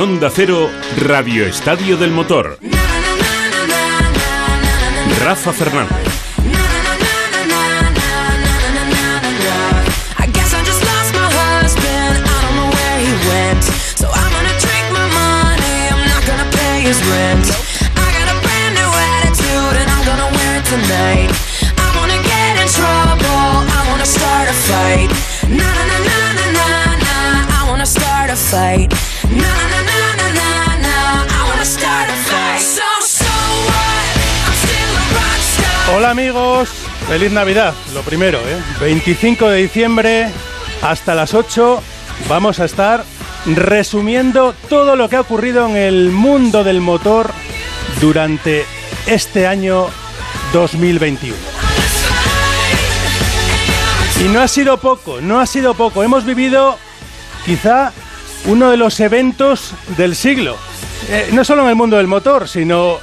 Onda Cero, Radio Estadio del Motor. Rafa Fernández. I Hola amigos, feliz Navidad, lo primero, ¿eh? 25 de diciembre hasta las 8 vamos a estar resumiendo todo lo que ha ocurrido en el mundo del motor durante este año 2021. Y no ha sido poco, no ha sido poco. Hemos vivido quizá uno de los eventos del siglo. Eh, no solo en el mundo del motor, sino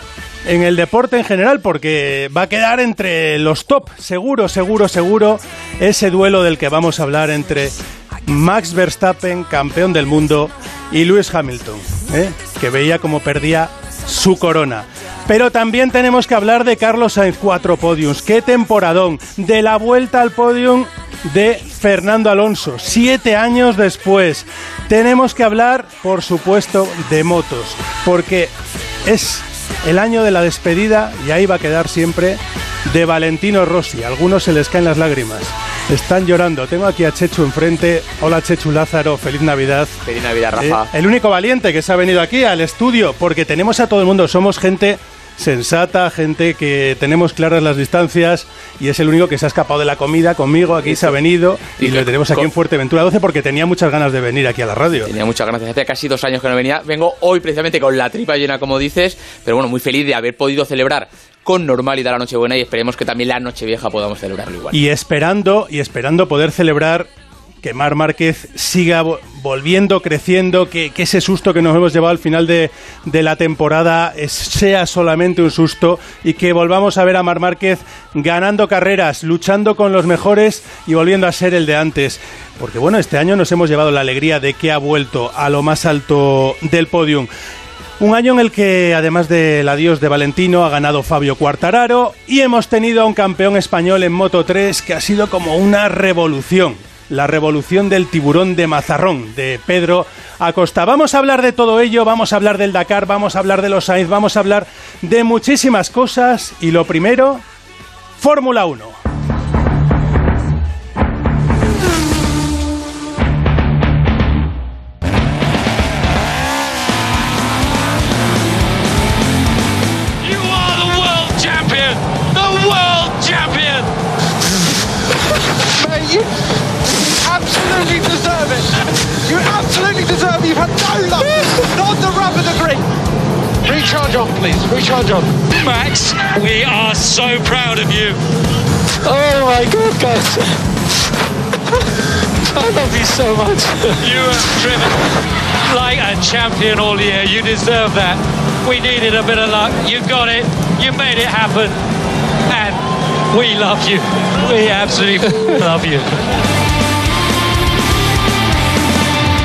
en el deporte en general, porque va a quedar entre los top, seguro, seguro, seguro, ese duelo del que vamos a hablar entre Max Verstappen, campeón del mundo, y Lewis Hamilton, ¿eh? que veía como perdía su corona. Pero también tenemos que hablar de Carlos Sainz, cuatro podiums, qué temporadón, de la vuelta al podium de Fernando Alonso, siete años después. Tenemos que hablar, por supuesto, de motos, porque es el año de la despedida, y ahí va a quedar siempre, de Valentino Rossi. A algunos se les caen las lágrimas. Están llorando. Tengo aquí a Chechu enfrente. Hola Chechu Lázaro, feliz Navidad. Feliz Navidad, Eh, Rafa. el único valiente que se ha venido aquí al estudio, porque tenemos a todo el mundo, somos gente sensata, gente que tenemos claras las distancias y es el único que se ha escapado de la comida conmigo, aquí se ha venido y, lo tenemos aquí en Fuerteventura 12 porque tenía muchas ganas de venir aquí a la radio. Tenía muchas gracias. Hace casi dos años que no venía. Vengo hoy precisamente con la tripa llena, como dices. Pero bueno, muy feliz de haber podido celebrar con normalidad la Nochebuena y esperemos que también la Nochevieja podamos celebrarlo igual. Y esperando, y esperando poder celebrar que Mar Márquez siga vo- volviendo, creciendo, que, ese susto que nos hemos llevado al final de, la temporada sea solamente un susto y que volvamos a ver a Mar Márquez ganando carreras, luchando con los mejores y volviendo a ser el de antes. Porque bueno, este año nos hemos llevado la alegría de que ha vuelto a lo más alto del podium. Un año en el que, además del adiós de Valentino, ha ganado Fabio Quartararo y hemos tenido a un campeón español en Moto 3 que ha sido como una revolución. La revolución del tiburón de Mazarrón, de Pedro Acosta. Vamos a hablar de todo ello, vamos a hablar del Dakar, vamos a hablar de los Sainz, vamos a hablar de muchísimas cosas y lo primero, Fórmula 1. Had no luck. Not the rub of the green. Recharge on, please. Recharge on. Max, we are so proud of you. Oh my god, guys. I love you so much. You have driven like a champion all year. You deserve that. We needed a bit of luck. You got it. You made it happen. And we love you. We absolutely love you.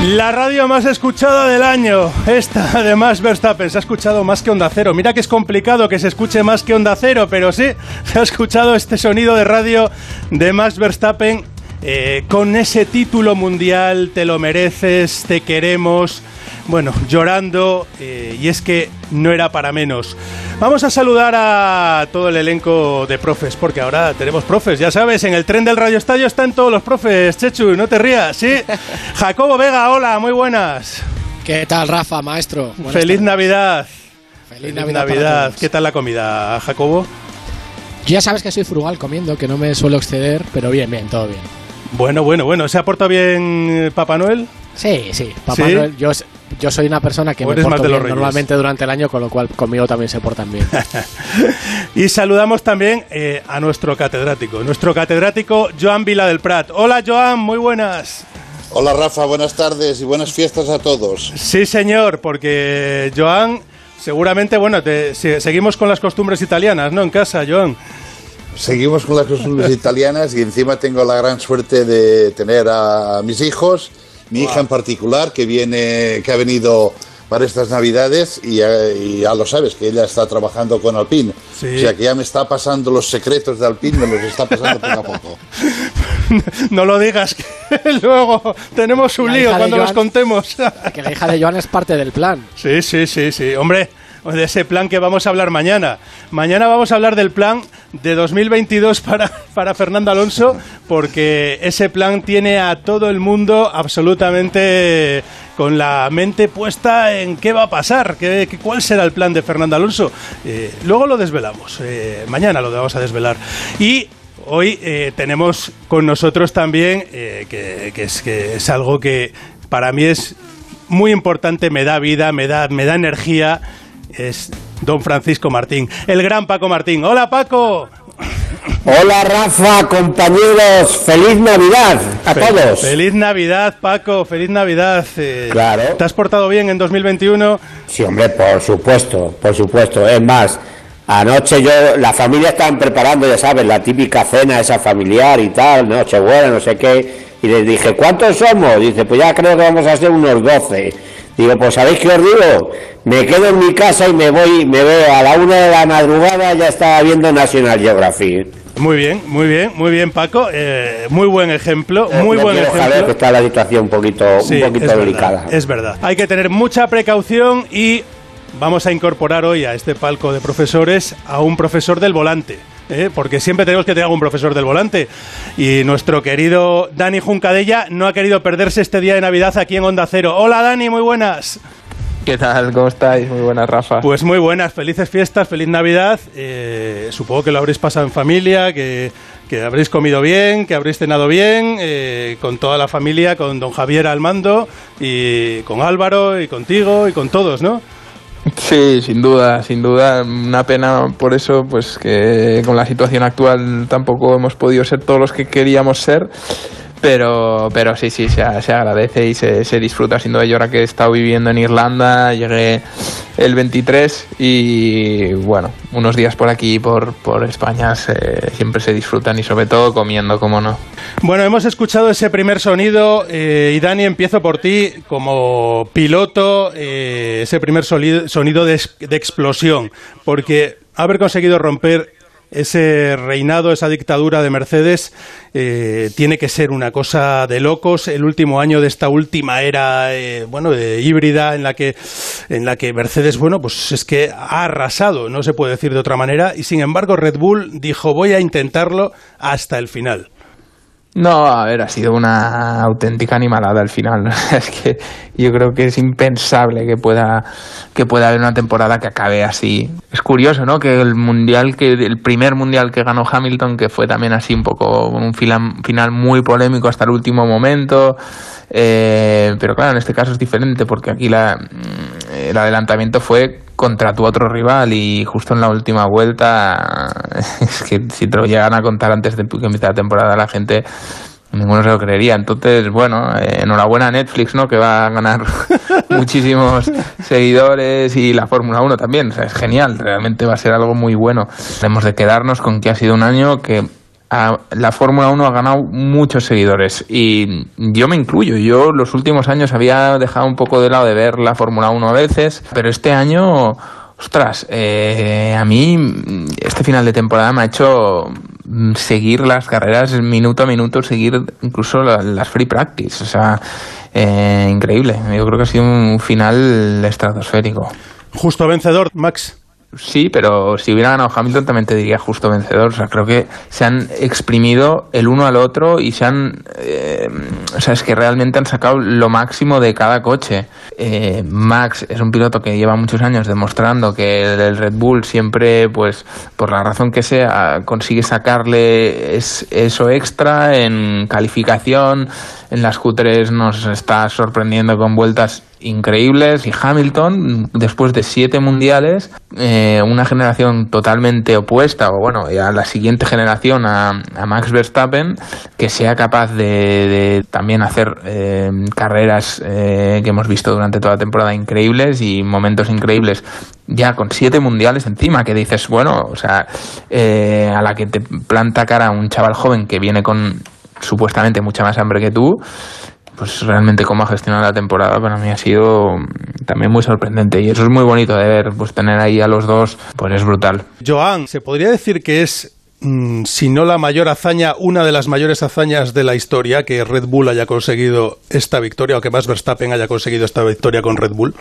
La radio más escuchada del año, esta además Verstappen, se ha escuchado más que Onda Cero. Mira que es complicado que se escuche más que Onda Cero, pero sí, se ha escuchado este sonido de radio de Max Verstappen eh, con ese título mundial, te lo mereces, te queremos. Bueno, llorando, eh, y es que no era para menos. Vamos a saludar a todo el elenco de profes, porque ahora tenemos profes, ya sabes, en el tren del Radio Estadio están todos los profes, Chechu, no te rías, ¿sí? Jacobo Vega, hola, muy buenas. ¿Qué tal, Rafa, maestro? Buenas Feliz tardes. Navidad. Feliz Navidad. para todos. ¿Qué tal la comida, Jacobo? Ya sabes que soy frugal comiendo, que no me suelo exceder, pero bien, bien, todo bien. Bueno, bueno, bueno. ¿Se ha portado bien Papá Noel? Sí, sí. Papá ¿Sí? Noel, yo, yo soy una persona que ¿O me porto bien normalmente durante el año, con lo cual conmigo también se portan bien. Y saludamos también eh, a nuestro catedrático, nuestro catedrático Joan Vila del Prat. Hola, Joan, muy buenas. Hola Rafa, buenas tardes y buenas fiestas a todos. Sí, señor, porque Joan, seguramente, bueno, te- seguimos con las costumbres italianas, ¿no? En casa, Joan. Seguimos con las costumbres italianas y encima tengo la gran suerte de tener a mis hijos, mi hija en particular, que viene, que ha venido para estas navidades y ya, y ya lo sabes que ella está trabajando con Alpine. Sí. O sea que ya me está pasando los secretos de Alpine, me los está pasando poco a poco. no lo digas, que luego tenemos un La lío cuando los Joan. contemos. Que la hija de Joan es parte del plan. Sí, sí, sí, sí. Hombre, de ese plan que vamos a hablar mañana. Mañana vamos a hablar del plan de 2022 para, para Fernando Alonso, porque ese plan tiene a todo el mundo absolutamente con la mente puesta en qué va a pasar, qué, cuál será el plan de Fernando Alonso. Eh, luego lo desvelamos, eh, mañana lo vamos a desvelar. Y hoy eh, tenemos con nosotros también, eh, que, que es, que es algo que para mí es muy importante, me da vida, me da, me da energía, es don Francisco Martín, el gran Paco Martín. Hola Paco. Hola Rafa, compañeros, feliz Navidad a todos. Feliz Navidad Paco, feliz Navidad. Eh, Claro. ¿Te has portado bien en 2021? Sí, hombre, por supuesto, por supuesto. Es más, anoche yo, la familia estaban preparando, ya sabes, la típica cena esa familiar y tal, Nochebuena, no sé qué. Y les dije, ¿cuántos somos? Dice, pues ya creo que vamos a ser unos 12. Digo, pues ¿sabéis qué os digo? Me quedo en mi casa y me voy, me veo a la una de la madrugada, ya estaba viendo National Geographic. Muy bien, muy bien, muy bien Paco. Eh, muy buen ejemplo, muy Me buen ejemplo. que está la situación un poquito, Sí, un poquito es delicada. Verdad, es verdad. Hay que tener mucha precaución y vamos a incorporar hoy a este palco de profesores a un profesor del volante. ¿Eh? Porque siempre tenemos que tener un profesor del volante. Y nuestro querido Dani Juncadella no ha querido perderse este día de Navidad aquí en Onda Cero. Hola Dani, muy buenas. ¿Qué tal? ¿Cómo estáis? Muy buenas, Rafa. Pues muy buenas, felices fiestas, feliz Navidad. Eh, supongo que lo habréis pasado en familia, que, que habréis comido bien, que habréis cenado bien, eh, con toda la familia, con don Javier al mando, y con Álvaro, y contigo, y con todos, ¿no? Sí, sin duda, sin duda. Una pena por eso, pues que con la situación actual tampoco hemos podido ser todos los que queríamos ser. Pero, pero sí, sí, se, se agradece y se, se disfruta sin duda. Yo que he estado viviendo en Irlanda, llegué el 23 y bueno, unos días por aquí, por, por España, se- siempre se disfrutan y sobre todo comiendo, como no. Bueno, hemos escuchado ese primer sonido eh, y Dani, empiezo por ti como piloto, eh, ese primer sonido de, de explosión, porque haber conseguido romper ese reinado, esa dictadura de Mercedes, eh, tiene que ser una cosa de locos. El último año de esta última era, eh, bueno, de híbrida en la que en la que Mercedes, bueno, pues es que ha arrasado, no se puede decir de otra manera, y sin embargo Red Bull dijo voy a intentarlo hasta el final. No, a ver, ha sido una auténtica animalada al final. Es que yo creo que es impensable que pueda que pueda haber una temporada que acabe así. Es curioso, ¿no? Que el mundial que el primer mundial que ganó Hamilton, que fue también así un poco un final muy polémico hasta el último momento. eh, pero claro, en este caso es diferente porque aquí la, el adelantamiento fue contra tu otro rival y justo en la última vuelta es que si te lo llegan a contar antes de que empiece la temporada la gente ninguno se lo creería. Entonces bueno eh, enhorabuena a Netflix no que va a ganar muchísimos seguidores y la Fórmula 1 también. O sea, es genial realmente va a ser algo muy bueno. Tenemos de quedarnos con que ha sido un año que la Fórmula 1 ha ganado muchos seguidores y yo me incluyo. Yo los últimos años había dejado un poco de lado de ver la Fórmula 1 a veces, pero este año, ostras, eh, a mí este final de temporada me ha hecho mm, seguir las carreras minuto a minuto, seguir incluso la- las free practice. O sea, eh, increíble. Yo creo que ha sido un final estratosférico. Justo vencedor, Max. Sí, pero si hubiera ganado Hamilton también te diría justo vencedor. O sea, creo que se han exprimido el uno al otro y se han... eh, o sea, es que realmente han sacado lo máximo de cada coche. Eh, Max es un piloto que lleva muchos años demostrando que el, Red Bull siempre, pues, por la razón que sea, consigue sacarle es- eso extra en calificación. En las Q3 nos está sorprendiendo con vueltas increíbles. Y Hamilton, después de siete mundiales, eh, una generación totalmente opuesta, o bueno, a la siguiente generación, a, a Max Verstappen, que sea capaz de, también hacer eh, carreras eh, que hemos visto durante toda la temporada increíbles y momentos increíbles, ya con siete mundiales encima, que dices, bueno, o sea, eh, a la que te planta cara un chaval joven que viene con supuestamente mucha más hambre que tú pues realmente cómo ha gestionado la temporada para mí ha sido mm, también muy sorprendente y eso es muy bonito de ver, pues tener ahí a los dos, pues es brutal. Joan, ¿se podría decir que es mm, si no la mayor hazaña, una de las mayores hazañas de la historia, que Red Bull haya conseguido esta victoria o que Max Verstappen haya conseguido esta victoria con Red Bull?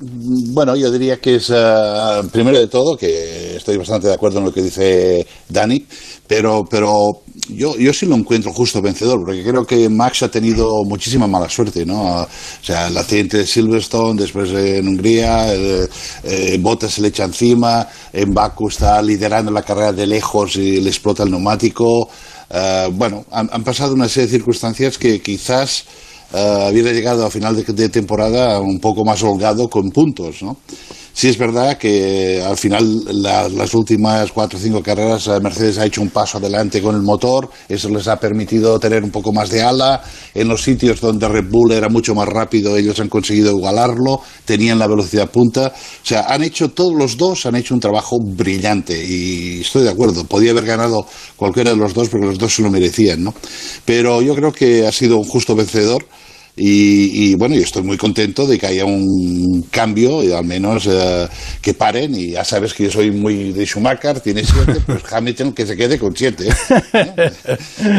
Bueno, yo diría que es, eh, primero de todo, que estoy bastante de acuerdo en lo que dice Dani, pero, pero yo, yo sí lo encuentro justo vencedor, porque creo que Max ha tenido muchísima mala suerte, ¿no? O sea, el accidente de Silverstone, después en Hungría, eh, Bottas se le echa encima, en Baku está liderando la carrera de lejos y le explota el neumático. Eh, bueno, han, pasado una serie de circunstancias que quizás eh, hubiera llegado a final de temporada un poco más holgado con puntos, ¿no? Sí es verdad que al final la- las últimas cuatro o cinco carreras eh, Mercedes ha hecho un paso adelante con el motor, eso les ha permitido tener un poco más de ala. En los sitios donde Red Bull era mucho más rápido, ellos han conseguido igualarlo, tenían la velocidad punta. O sea, han hecho todos los dos, han hecho un trabajo brillante y estoy de acuerdo. Podía haber ganado cualquiera de los dos porque los dos se lo merecían, ¿no? Pero yo creo que ha sido un justo vencedor. Y, y, bueno, yo estoy muy contento de que haya un cambio, y al menos eh, que paren. Y ya sabes que yo soy muy de Schumacher, tiene siete, pues Hamilton que se quede con siete. ¿eh?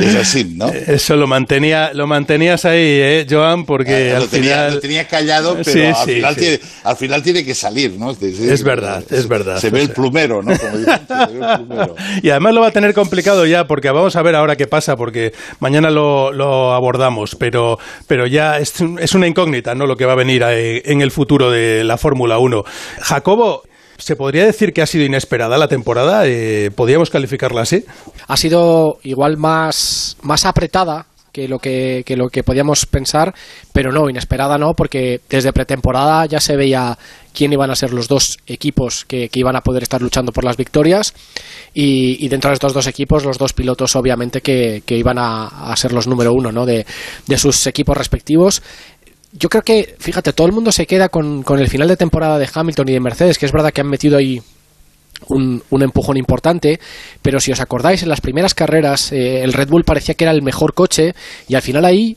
Es así, ¿no? Eso lo mantenía, lo mantenías ahí, ¿eh, Joan? Porque Ah, al lo, tenía, final... lo tenía callado, pero Sí, al, sí, final sí. Tiene, al final tiene que salir, ¿no? Es, decir, Es verdad, es verdad. Se ve el plumero, ¿no? Como dicen, se ve el plumero. Y además lo va a tener complicado ya, porque vamos a ver ahora qué pasa, porque mañana lo, lo abordamos, pero, pero ya es, un- es una incógnita, ¿no? Lo que va a venir eh, en el futuro de la Fórmula 1. Jacobo, ¿se podría decir que ha sido inesperada la temporada? Eh, ¿Podríamos calificarla así? ha sido igual más, más apretada que lo que, que lo que podíamos pensar, pero no, inesperada no, porque desde pretemporada ya se veía quién iban a ser los dos equipos que, que iban a poder estar luchando por las victorias y, y dentro de estos dos equipos los dos pilotos obviamente que, que iban a, a ser los número uno ¿no? de, de sus equipos respectivos yo creo que, fíjate, todo el mundo se queda con, con el final de temporada de Hamilton y de Mercedes, que es verdad que han metido ahí un, un empujón importante, pero si os acordáis, en las primeras carreras eh, el Red Bull parecía que era el mejor coche y al final ahí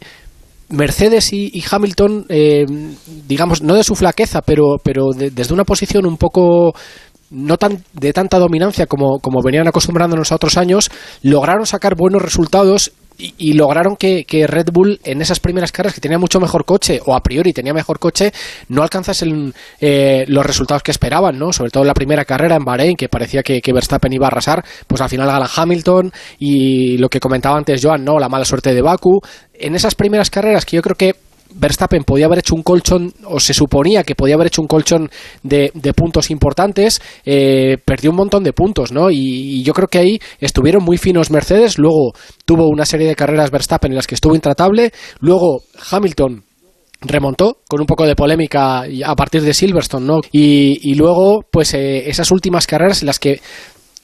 Mercedes y, Hamilton, eh, digamos, no de su flaqueza, pero, pero de- desde una posición un poco no tan de tanta dominancia como, como venían acostumbrándonos a otros años, lograron sacar buenos resultados y, lograron que, que Red Bull en esas primeras carreras que tenía mucho mejor coche o a priori tenía mejor coche no alcanzasen eh, los resultados que esperaban, ¿no? Sobre todo en la primera carrera en Bahrein que parecía que, que Verstappen iba a arrasar, pues al final gana Hamilton y lo que comentaba antes Joan, ¿no? La mala suerte de Baku. En esas primeras carreras que yo creo que Verstappen podía haber hecho un colchón, o se suponía que podía haber hecho un colchón de, puntos importantes, eh, perdió un montón de puntos, ¿no? Y, yo creo que ahí estuvieron muy finos Mercedes, luego tuvo una serie de carreras Verstappen en las que estuvo intratable, luego Hamilton remontó con un poco de polémica a partir de Silverstone, ¿no? Y, luego, pues eh, esas últimas carreras en las que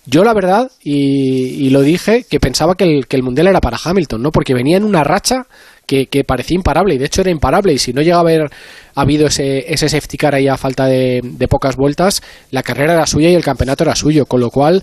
yo la verdad, y, lo dije, que pensaba que el Mundial era para Hamilton, ¿no? Porque venía en una racha que, parecía imparable, y de hecho era imparable, y si no llegaba a haber habido ese, ese safety car ahí a falta de, de pocas vueltas, la carrera era suya y el campeonato era suyo, con lo cual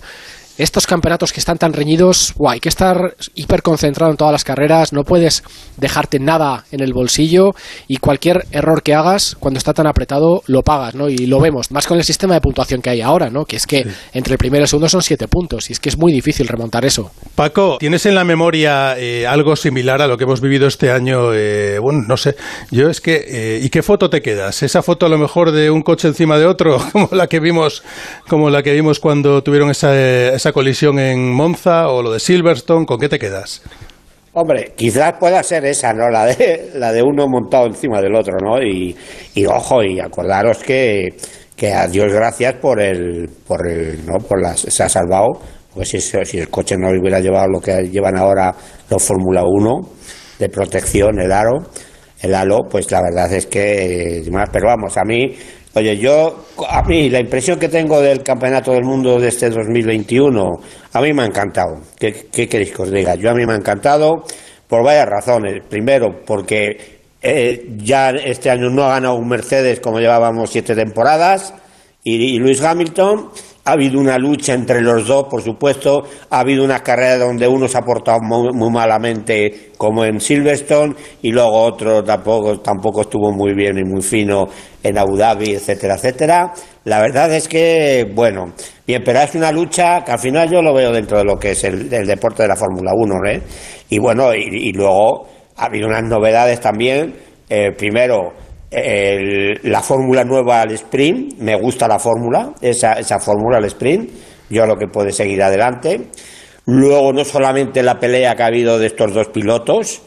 estos campeonatos que están tan reñidos, guau, hay que estar hiper concentrado en todas las carreras, no puedes dejarte nada en el bolsillo y cualquier error que hagas cuando está tan apretado lo pagas, ¿no? Y lo vemos, más con el sistema de puntuación que hay ahora, ¿no? Que es que entre el primero y el segundo son siete puntos y es que es muy difícil remontar eso. Paco, ¿tienes en la memoria eh, algo similar a lo que hemos vivido este año? Eh, bueno, no sé. Yo es que. eh, ¿Y qué foto te quedas? ¿Esa foto a lo mejor de un coche encima de otro? Como la que vimos, como la que vimos cuando tuvieron esa, colisión en Monza o lo de Silverstone. ¿Con qué te quedas? Hombre, quizás pueda ser esa, ¿no? La de, la de uno montado encima del otro, ¿no? Y, y ojo, y acordaros que, que a Dios gracias por el, por el, ¿no? Por las, se ha salvado, pues si, si el coche no hubiera llevado lo que llevan ahora los Fórmula 1 de protección, el aro, el halo, pues la verdad es que, pero vamos, a mí, oye, yo, a mí la impresión que tengo del Campeonato del Mundo de este 2021, a mí me ha encantado. ¿Qué, qué queréis que os diga? Yo a mí me ha encantado por varias razones. Primero, porque eh, ya este año no ha ganado un Mercedes como llevábamos siete temporadas, y, y Luis Hamilton, ha habido una lucha entre los dos, por supuesto, ha habido unas carreras donde uno se ha portado muy, malamente, como en Silverstone, y luego otro tampoco, tampoco estuvo muy bien y muy fino en Abu Dhabi, etcétera, etcétera. La verdad es que, bueno, bien, pero es una lucha que al final yo lo veo dentro de lo que es el, deporte de la Fórmula 1, ¿eh? Y bueno, y, y luego ha habido unas novedades también. Eh, primero, el- la fórmula nueva al sprint, me gusta la fórmula, esa, esa fórmula al sprint, yo lo que puede seguir adelante. Luego, no solamente la pelea que ha habido de estos dos pilotos,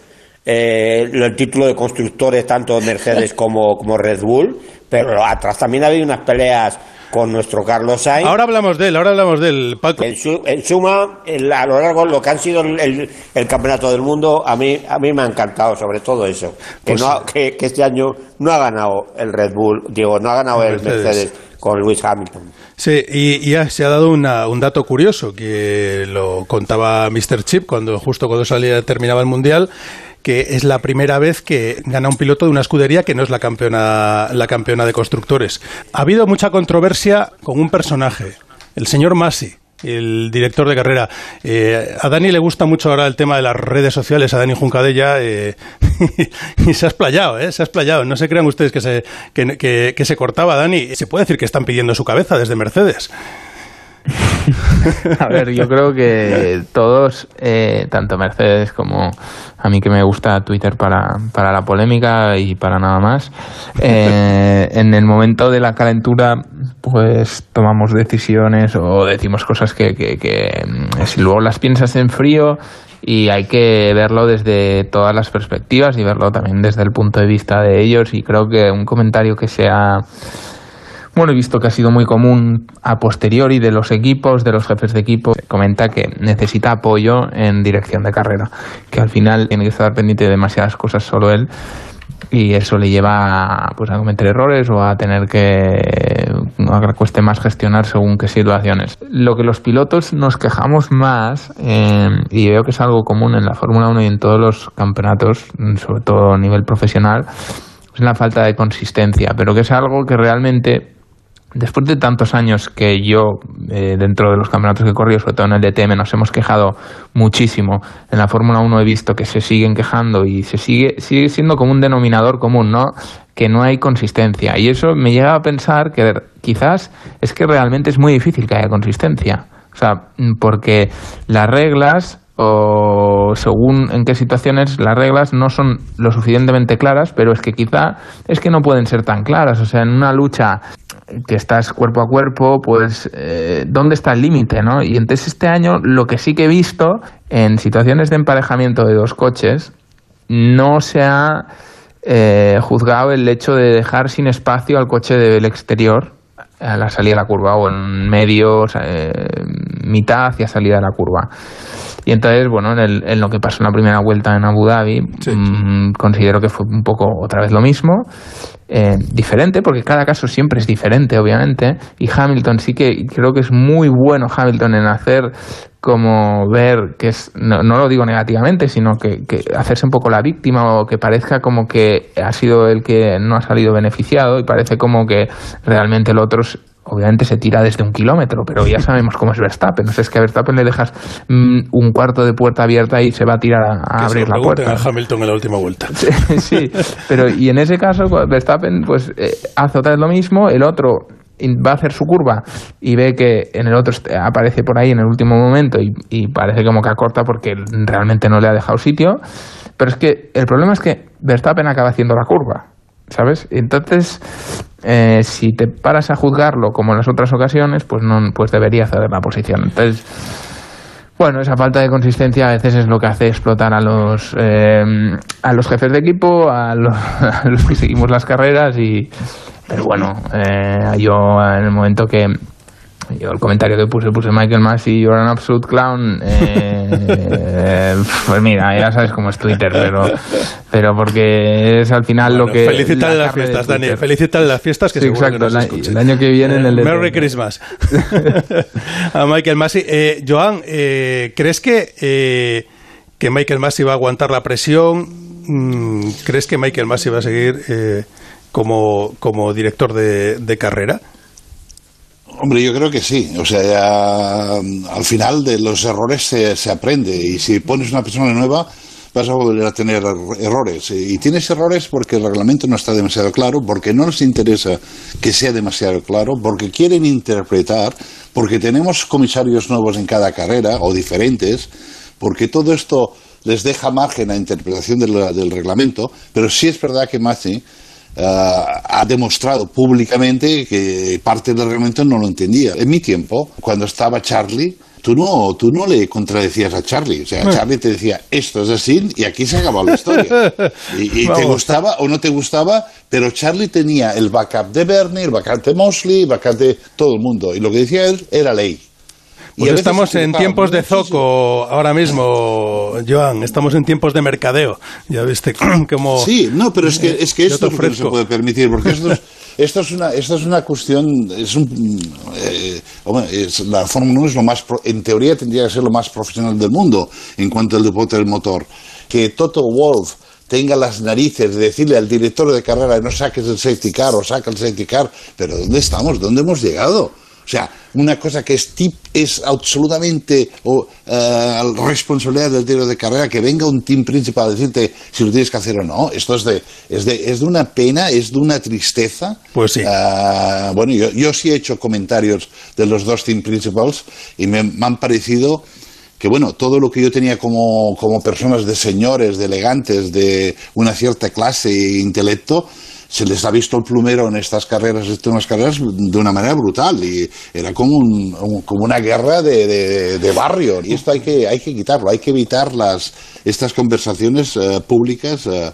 eh, el título de constructores, tanto Mercedes como, como Red Bull, pero atrás también ha habido unas peleas con nuestro Carlos Sainz. Ahora hablamos de él, ahora hablamos del Paco. En, su- en suma, el- a lo largo de lo que han sido el, campeonato del mundo, a mí, a mí me ha encantado sobre todo eso. Que, Pues no ha- que, que este año no ha ganado el Red Bull, digo, no ha ganado el Mercedes. Mercedes, con Lewis Hamilton. Sí, y, se ha dado una- un dato curioso que lo contaba Mr. Chip cuando justo cuando salía terminaba el mundial que es la primera vez que gana un piloto de una escudería que no es la campeona la campeona de constructores. Ha habido mucha controversia con un personaje, el señor Masi. El director de carrera. Eh, a Dani le gusta mucho ahora el tema de las redes sociales, a Dani Juncadella, eh, y se ha explayado, ¿eh? se ha explayado. No se crean ustedes que se, que, que- que se cortaba, Dani. Se puede decir que están pidiendo su cabeza desde Mercedes. A ver, yo creo que todos, eh, tanto Mercedes como a mí que me gusta Twitter para, para la polémica y para nada más, eh, en el momento de la calentura pues tomamos decisiones o decimos cosas que, que, que, mm, si luego las piensas en frío y hay que verlo desde todas las perspectivas y verlo también desde el punto de vista de ellos. Y creo que un comentario que sea bueno, he visto que ha sido muy común a posteriori de los equipos, de los jefes de equipo. Comenta que necesita apoyo en dirección de carrera, que al final tiene que estar pendiente de demasiadas cosas solo él y eso le lleva pues, a cometer errores o a tener que a que cueste más gestionar según qué situaciones. Lo que los pilotos nos quejamos más, eh, y veo que es algo común en la Fórmula 1 y en todos los campeonatos, sobre todo a nivel profesional, es la falta de consistencia, pero que es algo que realmente Después de tantos años que yo, eh, dentro de los campeonatos que he corrido, sobre todo en el DTM, nos hemos quejado muchísimo. En la Fórmula 1 he visto que se siguen quejando y se sigue, sigue siendo como un denominador común, ¿no? Que no hay consistencia. Y eso me lleva a pensar que quizás es que realmente es muy difícil que haya consistencia. O sea, porque las reglas o según en qué situaciones las reglas no son lo suficientemente claras, pero es que quizá es que no pueden ser tan claras. O sea, en una lucha que estás cuerpo a cuerpo, pues eh, ¿dónde está el límite? ¿no? Y entonces este año lo que sí que he visto en situaciones de emparejamiento de dos coches, no se ha eh, juzgado el hecho de dejar sin espacio al coche del exterior a la salida de la curva o en medio, eh, mitad hacia salida de la curva. Y entonces, bueno, en, el- en lo que pasó en la primera vuelta en Abu Dhabi, mm, considero que fue un poco otra vez lo mismo, eh, diferente, porque cada caso siempre es diferente, obviamente, y Hamilton sí que creo que es muy bueno Hamilton en hacer como ver que es, no, no lo digo negativamente, sino que, que hacerse un poco la víctima o que parezca como que ha sido el que no ha salido beneficiado y parece como que realmente el otro obviamente se tira desde un kilómetro, pero ya sabemos cómo es Verstappen. No sé, es que a Verstappen le dejas mm, un cuarto de puerta abierta y se va a tirar a, abrir la puerta. a Hamilton en la última vuelta. sí, pero y en ese caso Verstappen pues eh, hace otra vez lo mismo, el otro va a hacer su curva y ve que en el otro aparece por ahí en el último momento y, y parece como que acorta porque realmente no le ha dejado sitio, pero es que el problema es que Verstappen acaba haciendo la curva, ¿sabes? Entonces, eh, si te paras a juzgarlo como en las otras ocasiones, pues no pues debería ceder la posición. Entonces, bueno, esa falta de consistencia a veces es lo que hace explotar a los eh, a los jefes de equipo, a los, a los que seguimos las carreras y pero bueno, eh, yo en el momento que yo el comentario que puse puse Michael Massey, you're an absolute clown. eh, pues mira, ya sabes cómo es Twitter, pero pero porque es al final lo que Felicítale la las fiestas, Dani. Twitter. Felicítale las fiestas que Sí, seguro que exacto, nos el, año que viene en el Merry DTM. Christmas. a Michael Massey. Eh, Joan, eh, ¿crees que, eh, que Michael Massey va a aguantar la presión? Mm, ¿Crees que Michael Massey va a seguir eh, como, como director de, de carrera? Hombre, yo creo que sí. O sea, mm, al final de los errores se, se aprende y si pones una persona nueva vas a volver a tener er- errores. Y tienes errores porque el reglamento no está demasiado claro, porque no les interesa que sea demasiado claro, porque quieren interpretar, porque tenemos comisarios nuevos en cada carrera o diferentes, porque todo esto les deja margen a interpretación del, reglamento, pero sí es verdad que Masi ah, ha demostrado públicamente que parte del reglamento no lo entendía. En mi tiempo, cuando estaba Charlie, tú no, tú no le contradecías a Charlie. O sea. Charlie te decía, esto es así, y aquí se acabó la historia. Y, y te gustaba o no te gustaba, pero Charlie tenía el backup de Bernie, el backup de Mosley, el backup de todo el mundo. Y lo que decía él era ley. Y Pues estamos en tiempos de muchísimo. zoco ahora mismo, Joan. Estamos en tiempos de mercadeo. Ya viste cómo. Sí, no, pero es que, es que esto te es lo que no se puede permitir, porque esto es, esto es, una, esto es una cuestión, es un, eh, es- la Fórmula 1 es lo más, pro- en teoría tendría que ser lo más profesional del mundo en cuanto al deporte del motor. Que Toto Wolf tenga las narices de decirle al director de carrera no saques el safety car o saca el safety car, pero ¿dónde estamos? ¿Dónde hemos llegado? O sea, una cosa que es, tip, es absolutamente o, eh, responsabilidad del tiro de carrera que venga un team principal a decirte si lo tienes que hacer o no. Esto es de, es de, es de una pena, es de una tristeza. Pues sí. Ah, bueno, yo, yo sí he hecho comentarios de los dos team principals y me, me han parecido que bueno, todo lo que yo tenía como, como personas de señores, de elegantes, de una cierta clase e intelecto, se les ha visto el plumero en estas carreras, en unas carreras de una manera brutal y era como, un- un- como una guerra de, barrio y esto hay que, hay que quitarlo, hay que evitar las, estas conversaciones eh, públicas eh,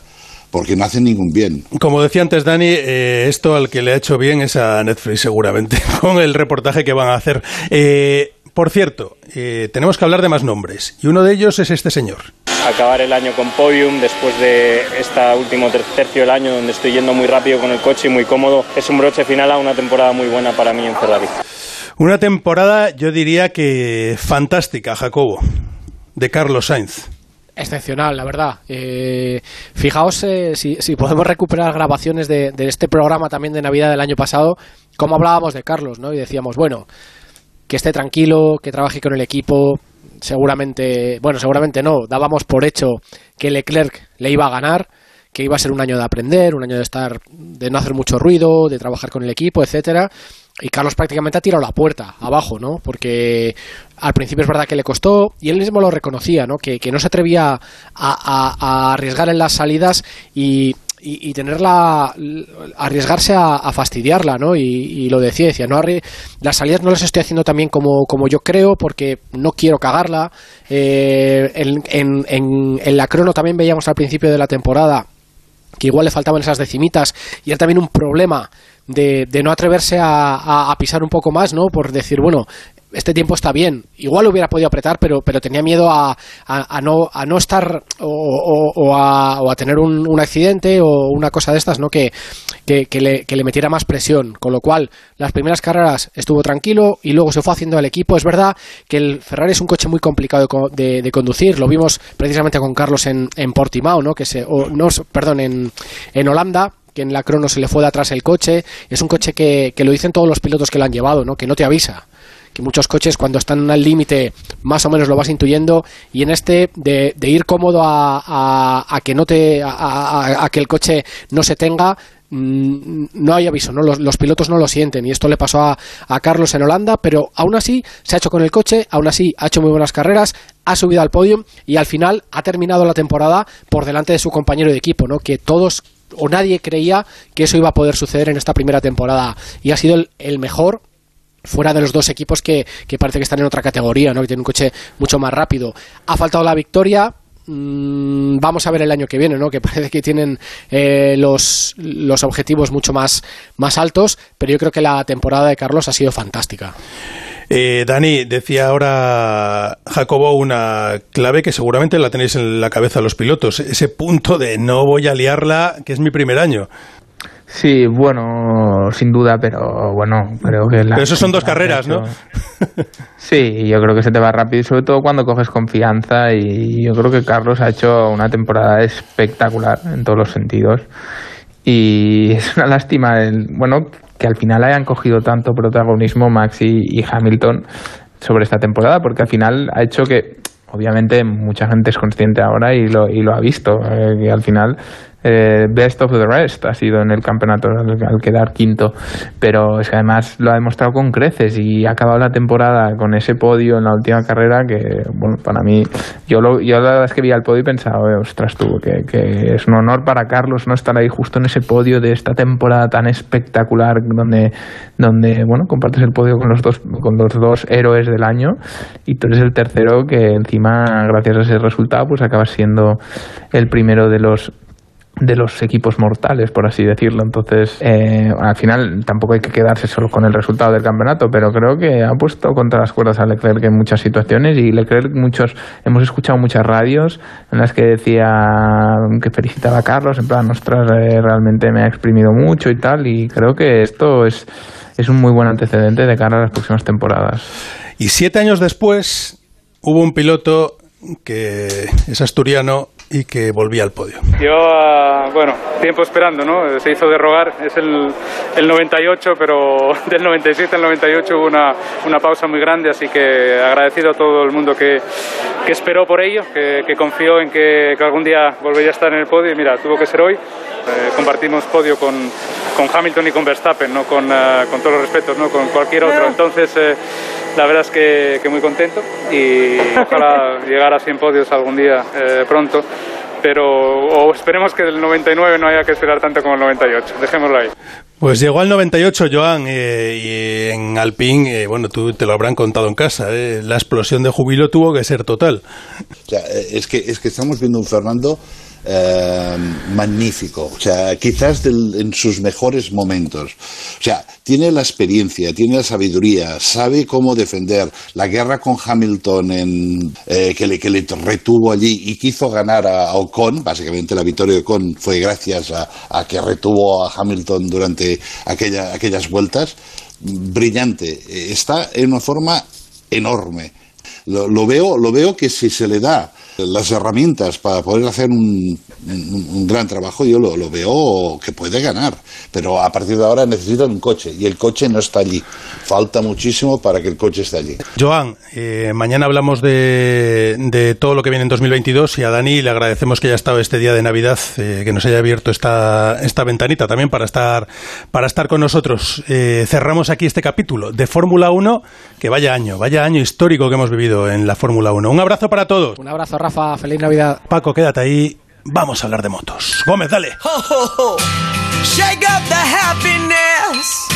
porque no hacen ningún bien. Como decía antes Dani, eh, esto al que le ha hecho bien es a Netflix seguramente, con el reportaje que van a hacer. Por cierto, eh, tenemos que hablar de más nombres, y uno de ellos es este señor. acabar el año con podium después de este último ter- tercio del año donde estoy yendo muy rápido con el coche y muy cómodo. Es un broche final a una temporada muy buena para mí en Ferrari. Una temporada, yo diría que fantástica, Jacobo, de Carlos Sainz. Excepcional, la verdad. Eh, fijaos eh, si, si podemos recuperar grabaciones de, de este programa también de Navidad del año pasado, cómo hablábamos de Carlos, ¿no? Y decíamos, bueno, que esté tranquilo, que trabaje con el equipo, seguramente, bueno, seguramente no, dábamos por hecho que Leclerc le iba a ganar, que iba a ser un año de aprender, un año de estar, de no hacer mucho ruido, de trabajar con el equipo, etcétera. Y Carlos prácticamente ha tirado la puerta abajo, ¿no? Porque al principio es verdad que le costó y él mismo lo reconocía, ¿no? Que, que no se atrevía a, a- a arriesgar en las salidas y, y, tenerla, arriesgarse a, fastidiarla, ¿no? Y, lo decía, decía, no las salidas no las estoy haciendo también como, como yo creo porque no quiero cagarla. Eh, en, en, la crono también veíamos al principio de la temporada que igual le faltaban esas decimitas y era también un problema de, de no atreverse a pisar un poco más, ¿no? Por decir, bueno, este tiempo está bien. Igual hubiera podido apretar, pero, pero tenía miedo a, a- no, a no estar o, o- a, o a tener un, un accidente o una cosa de estas, ¿no? Que, que, que le, que le metiera más presión. Con lo cual, las primeras carreras estuvo tranquilo y luego se fue haciendo al equipo. Es verdad que el Ferrari es un coche muy complicado de, de- de conducir. Lo vimos precisamente con Carlos en, en Portimao, ¿no? Que se, o, no, perdón, en, en Holanda que en la crono se le fue de atrás el coche. Es un coche que, que lo dicen todos los pilotos que lo han llevado, ¿no? Que no te avisa. Que muchos coches cuando están al límite más o menos lo vas intuyendo y en este de, ir cómodo a, que no te a, a- que el coche no se tenga mm, no hay aviso, ¿no? Los, pilotos no lo sienten y esto le pasó a, Carlos en Holanda, pero aún así se ha hecho con el coche, aún así ha hecho muy buenas carreras, ha subido al podio y al final ha terminado la temporada por delante de su compañero de equipo, ¿no? Que todos o nadie creía que eso iba a poder suceder en esta primera temporada y ha sido el mejor fuera de los dos equipos que, que parece que están en otra categoría, ¿no? que tienen un coche mucho más rápido. Ha faltado la victoria. mm, vamos a ver el año que viene, ¿no? que parece que tienen eh, los, los objetivos mucho más, más altos, pero yo creo que la temporada de Carlos ha sido fantástica. Eh, Dani, decía ahora Jacobo una clave que seguramente la tenéis en la cabeza los pilotos, ese punto de no voy a liarla, que es mi primer año. Sí, bueno, sin duda, pero bueno, creo que... la Pero eso son dos carreras, ¿no? Sí, yo creo que se te va rápido sobre todo cuando coges confianza y yo creo que Carlos ha hecho una temporada espectacular en todos los sentidos y es una lástima, el, bueno, que al final hayan cogido tanto protagonismo Max y, y Hamilton sobre esta temporada, porque al final ha hecho que, obviamente, mucha gente es consciente ahora y lo, y lo ha visto, eh, que al final eh, best of the rest ha sido en el campeonato al, quedar quinto, pero es que además lo ha demostrado con creces y ha acabado la temporada con ese podio en la última carrera que, bueno, para mí, yo, lo, yo la verdad es que vi al podio y pensaba, "Oye, ostras tú, que, que es un honor para Carlos no estar ahí justo en ese podio de esta temporada tan espectacular donde, donde bueno, compartes el podio con los dos, con los dos héroes del año y tú eres el tercero que encima, gracias a ese resultado, pues acabas siendo el primero de los de los equipos mortales, por así decirlo. Entonces, eh, al final tampoco hay que quedarse solo con el resultado del campeonato, pero creo que ha puesto contra las cuerdas a Leclerc en muchas situaciones y Leclerc muchos hemos escuchado muchas radios en las que decía que felicitaba a Carlos, en plan, ostras, eh, realmente me ha exprimido mucho y tal, y creo que esto es, es un muy buen antecedente de cara a las próximas temporadas. Y siete años después hubo un piloto que es asturiano y que volvía al podio. Llevaba, bueno, tiempo esperando, ¿no? Se hizo de rogar, es el, el 98, pero del 97 al 98 hubo una, una pausa muy grande, así que agradecido a todo el mundo que, que esperó por ello, que, que confió en que, que algún día volvería a estar en el podio y mira, tuvo que ser hoy. Eh, compartimos podio con, con Hamilton y con Verstappen, ¿no? Con, eh, con todos los respetos, ¿no? Con cualquier otro. Entonces, eh, la verdad es que, que muy contento y ojalá llegar a 100 podios algún día eh, pronto. Pero o esperemos que el 99 no haya que esperar tanto como el 98. Dejémoslo ahí. Pues llegó al 98, Joan, eh, y en Alpine, eh, bueno, tú te lo habrán contado en casa, eh, la explosión de júbilo tuvo que ser total. O sea, eh, es que, es que estamos viendo un Fernando eh, magnífico, o sea, quizás en sus mejores momentos. O sea, tiene la experiencia, tiene la sabiduría, sabe cómo defender la guerra con Hamilton en, eh, que, le, que le retuvo allí y quiso ganar a, a Ocon, básicamente la victoria de Ocon fue gracias a, a que retuvo a Hamilton durante aquella, aquellas vueltas. Brillante, Eh, está en una forma enorme. Lo, lo veo, lo veo que si se le da las herramientas para poder hacer un, un- un gran trabajo, yo lo, lo veo que puede ganar. Pero a partir de ahora necesitan un coche y el coche no está allí. Falta muchísimo para que el coche esté allí. Joan, eh, mañana hablamos de, de todo lo que viene en 2022 y a Dani le agradecemos que haya estado este día de Navidad, eh, que nos haya abierto esta, esta ventanita también para estar, para estar con nosotros. Eh, cerramos aquí este capítulo de Fórmula 1, que vaya año, vaya año histórico que hemos vivido en la Fórmula 1. Un abrazo para todos. Un abrazo, Rafa. Feliz Navidad. Paco, quédate ahí. Vamos a hablar de motos. Gómez, dale. Ho, ho, ho. Shake up the happiness.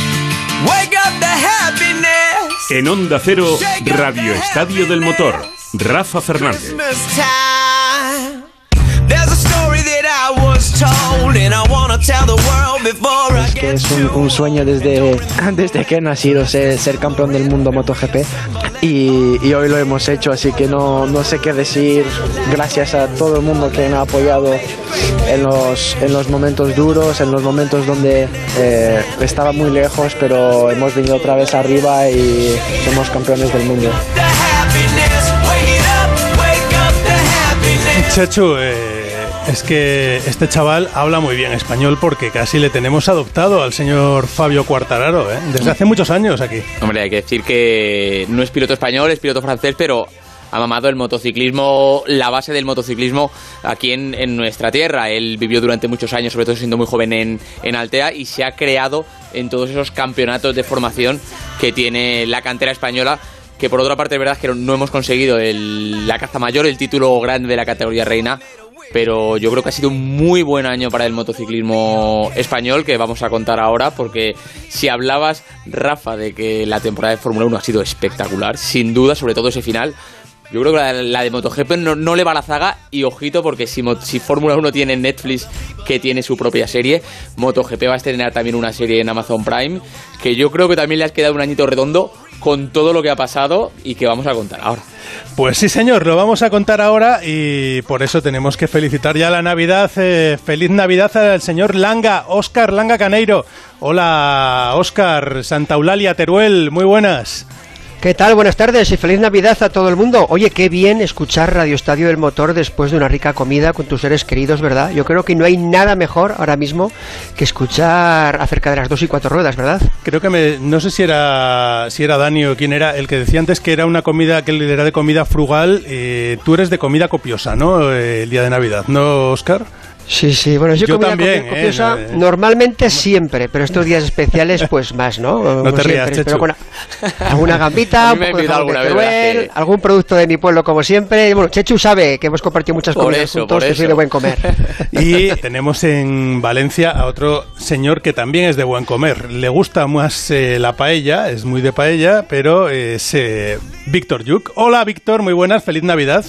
Wake up the happiness. En Onda Cero, Radio Estadio del Motor. Rafa Fernández. I que es un, un sueño desde, desde que he nacido ser, ser campeón del mundo MotoGP y, y hoy lo hemos hecho así que no, no sé qué decir gracias a todo el mundo que me ha apoyado en los, en los momentos duros en los momentos donde eh, estaba muy lejos pero hemos venido otra vez arriba y somos campeones del mundo. Chechu, eh, es que este chaval habla muy bien español porque casi le tenemos adoptado al señor Fabio Quartararo, ¿eh? desde hace muchos años aquí. Hombre, hay que decir que no es piloto español, es piloto francés, pero ha mamado el motociclismo, la base del motociclismo aquí en, en nuestra tierra. Él vivió durante muchos años, sobre todo siendo muy joven en, en Altea, y se ha creado en todos esos campeonatos de formación que tiene la cantera española. Que por otra parte, es verdad que no hemos conseguido la caza mayor, el título grande de la categoría reina, pero yo creo que ha sido un muy buen año para el motociclismo español que vamos a contar ahora porque si hablabas Rafa de que la temporada de Fórmula 1 ha sido espectacular, sin duda, sobre todo ese final. Yo creo que la, de MotoGP no, le va a la zaga y ojito porque si, si Fórmula 1 tiene Netflix que tiene su propia serie, MotoGP va a estrenar también una serie en Amazon Prime que yo creo que también le has quedado un añito redondo con todo lo que ha pasado y que vamos a contar ahora. Pues sí, señor, lo vamos a contar ahora y por eso tenemos que felicitar ya la Navidad. eh, feliz Navidad al señor Langa, Óscar Langa Caneiro. Hola, Óscar, Santa Eulalia, Teruel, muy buenas. ¿Qué tal? Buenas tardes y feliz Navidad a todo el mundo. Oye, qué bien escuchar Radio Estadio del Motor después de una rica comida con tus seres queridos, ¿verdad? Yo creo que no hay nada mejor ahora mismo que escuchar acerca de las dos y cuatro ruedas, ¿verdad? Creo que me, no sé si era si era Dani o quién era el que decía antes que era una comida que era de comida frugal. eh, tú eres de comida copiosa, ¿no? Eh, el día de Navidad, ¿no, Oscar? Sí, sí, bueno, yo, Yo comida también, copi- copiosa eh, eh. normalmente siempre, pero estos días especiales pues más, ¿no? No Como te rías, siempre, Chechu. pero con alguna gambita, A un poco de ha jamón invitado de alguna vez, Teruel, ¿verdad que- algún producto de mi pueblo como siempre. Bueno, Chechu sabe que hemos compartido muchas Por comidas eso, juntos, que soy de buen comer. Y tenemos en Valencia a otro señor que también es de buen comer. Le gusta más eh, la paella, es muy de paella, pero es Víctor Yuk. Hola Víctor, muy buenas, feliz Navidad.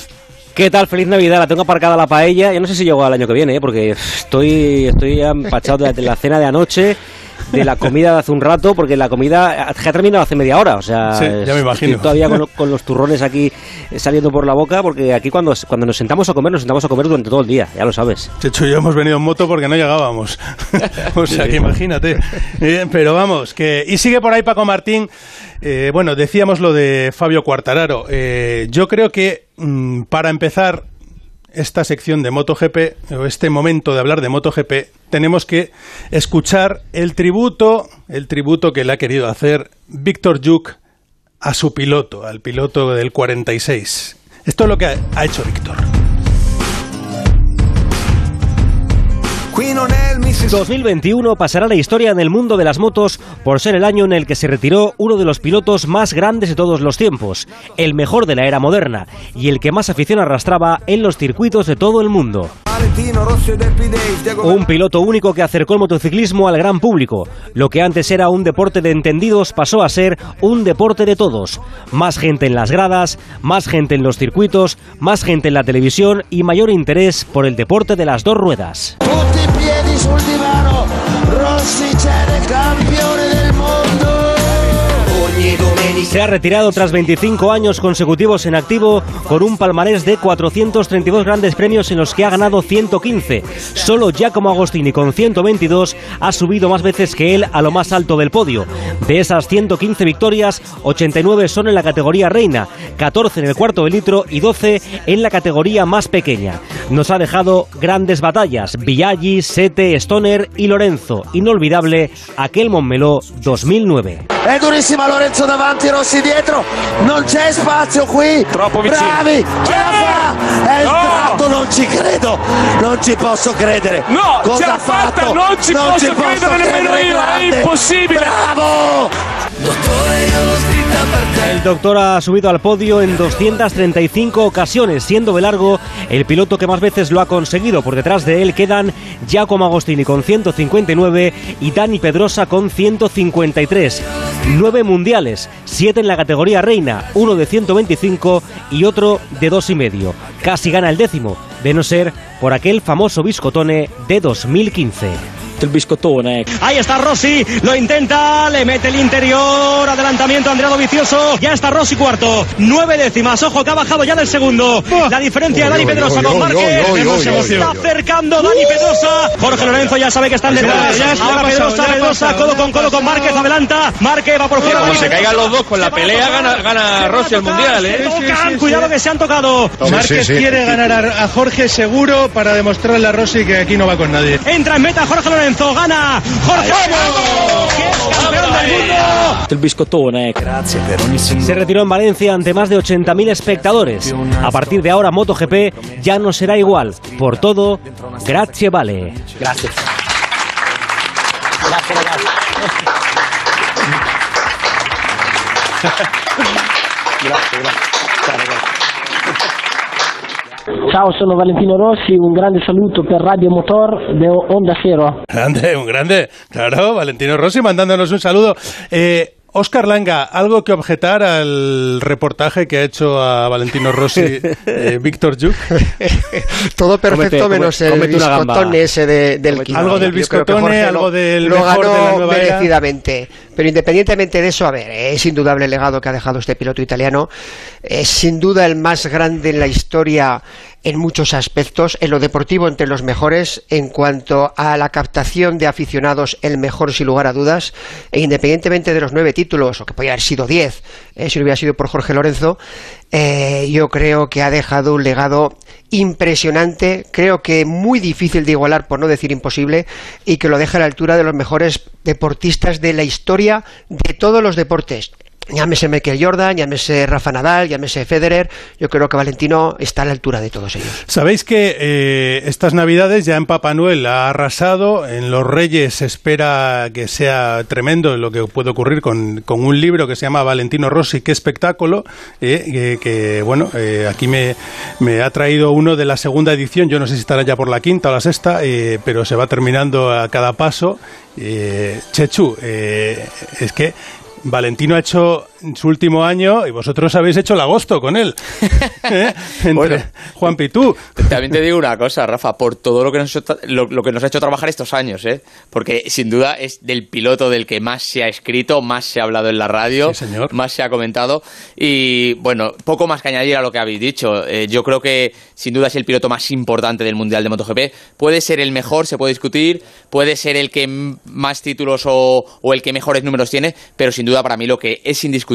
¿Qué tal? Feliz Navidad. La tengo aparcada la paella. Yo no sé si llego al año que viene, ¿eh? porque estoy, estoy empachado de de la cena de anoche, de la comida de hace un rato, porque la comida ha ha terminado hace media hora. O sea, Sí, ya me imagino. estoy todavía con, con los turrones aquí eh, saliendo por la boca, porque aquí cuando, cuando nos sentamos a comer, nos sentamos a comer durante todo el día, ya lo sabes. Chechu y yo hemos venido en moto porque no llegábamos. o sea que imagínate. Eh, pero vamos, que. Y sigue por ahí Paco Martín. Eh, bueno, decíamos lo de Fabio Quartararo. Eh, yo creo que mm, para empezar esta sección de MotoGP, o este momento de hablar de MotoGP, tenemos que escuchar el tributo, el tributo que le ha querido hacer Víctor Yuk a su piloto, al piloto del 46. Esto es lo que ha- hecho Víctor. 2021 pasará la historia en el mundo de las motos por ser el año en el que se retiró uno de los pilotos más grandes de todos los tiempos, el mejor de la era moderna y el que más afición arrastraba en los circuitos de todo el mundo. Un piloto único que acercó el motociclismo al gran público. Lo que antes era un deporte de entendidos pasó a ser un deporte de todos. Más gente en las gradas, más gente en los circuitos, más gente en la televisión y mayor interés por el deporte de las dos ruedas. sul divano Rossi c'è campione Se ha retirado tras 25 años consecutivos en activo con un palmarés de 432 grandes premios en los que ha ganado 115. Solo Giacomo Agostini con 122 ha subido más veces que él a lo más alto del podio. De esas 115 victorias, 89 son en la categoría reina, 14 en el cuarto de litro y 12 en la categoría más pequeña. Nos ha dejado grandes batallas, Villaggi, Sete, Stoner y Lorenzo. Inolvidable aquel Montmeló 2009. È durissima Lorenzo davanti, Rossi dietro, non c'è spazio qui. Troppo vicino. Bravi, ce la fa! È entrato, non ci credo, non ci posso credere. No, Cosa ce l'ha ha fatta, fatto? non ci posso credere nemmeno io, è grande. impossibile. Bravo! El doctor ha subido al podio en 235 ocasiones, siendo de largo el piloto que más veces lo ha conseguido. Por detrás de él quedan Giacomo Agostini con 159 y Dani Pedrosa con 153. Nueve mundiales, siete en la categoría reina, uno de 125 y otro de dos y medio. Casi gana el décimo, de no ser por aquel famoso biscotone de 2015. El biscotone. Ahí está Rossi, lo intenta, le mete el interior, adelantamiento Andrea Vicioso, ya está Rossi cuarto, nueve décimas, ojo que ha bajado ya del segundo, la diferencia de Dani Pedrosa con Márquez, está acercando Dani Pedrosa, Jorge Lorenzo ya sabe que está detrás, Ya, ya ahora Pedrosa, Pedrosa, codo con codo con Márquez, adelanta, Márquez va por fuera, Como se caigan los dos con la pelea, gana, gana Rossi el mundial, ¿eh? tocan, cuidado que se han tocado. Márquez quiere ganar a, a Jorge seguro para demostrarle a Rossi que aquí no va con nadie. Entra en meta Jorge Lorenzo, gana Jorge que es campeón del mundo. El biscotone. Se retiró en Valencia ante más de 80.000 espectadores. A partir de ahora MotoGP ya no será igual. Por todo, grazie vale. Gracias. Ciao, sono Valentino Rossi, un grande saluto per Radio Motor de Onda Cero. Grande, un grande. Claro, Valentino Rossi mandándonos un saludo. Eh, Oscar Langa, ¿algo que objetar al reportaje que ha hecho a Valentino Rossi eh, Víctor Yuk? Todo perfecto Cómete- menos el cómete biscotone ese de- del quinto. Algo del biscotone, Jorge algo del lo mejor ganó de la nueva era. Pero independientemente de eso, a ver, es indudable el legado que ha dejado este piloto italiano. Es sin duda el más grande en la historia en muchos aspectos, en lo deportivo entre los mejores, en cuanto a la captación de aficionados, el mejor sin lugar a dudas, e independientemente de los nueve títulos, o que podría haber sido diez, eh, si hubiera sido por Jorge Lorenzo, eh, yo creo que ha dejado un legado impresionante, creo que muy difícil de igualar, por no decir imposible, y que lo deja a la altura de los mejores deportistas de la historia de todos los deportes. Llámese Michael Jordan, llámese Rafa Nadal, llámese Federer, yo creo que Valentino está a la altura de todos ellos. Sabéis que eh, estas navidades ya en Papá Noel ha arrasado, en los Reyes se espera que sea tremendo lo que puede ocurrir con, con un libro que se llama Valentino Rossi, qué espectáculo, eh, que, bueno, eh, aquí me, me ha traído uno de la segunda edición, yo no sé si estará ya por la quinta o la sexta, pero se va terminando a cada paso. Chechu, es que Valentino ha hecho su último año y vosotros habéis hecho el agosto con él. ¿Eh? Entre Bueno. Juan Pitú. También te digo una cosa, Rafa, por todo lo que nos, ha hecho- lo, lo que nos ha hecho trabajar estos años, ¿eh? Porque sin duda es del piloto del que más se ha escrito, más se ha hablado en la radio, más se ha comentado. Y bueno, poco más que añadir a lo que habéis dicho. Eh, yo creo que sin duda es el piloto más importante del Mundial de MotoGP. Puede ser el mejor, se puede discutir, puede ser el que más títulos o, o el que mejores números tiene, pero sin duda para mí lo que es indiscutible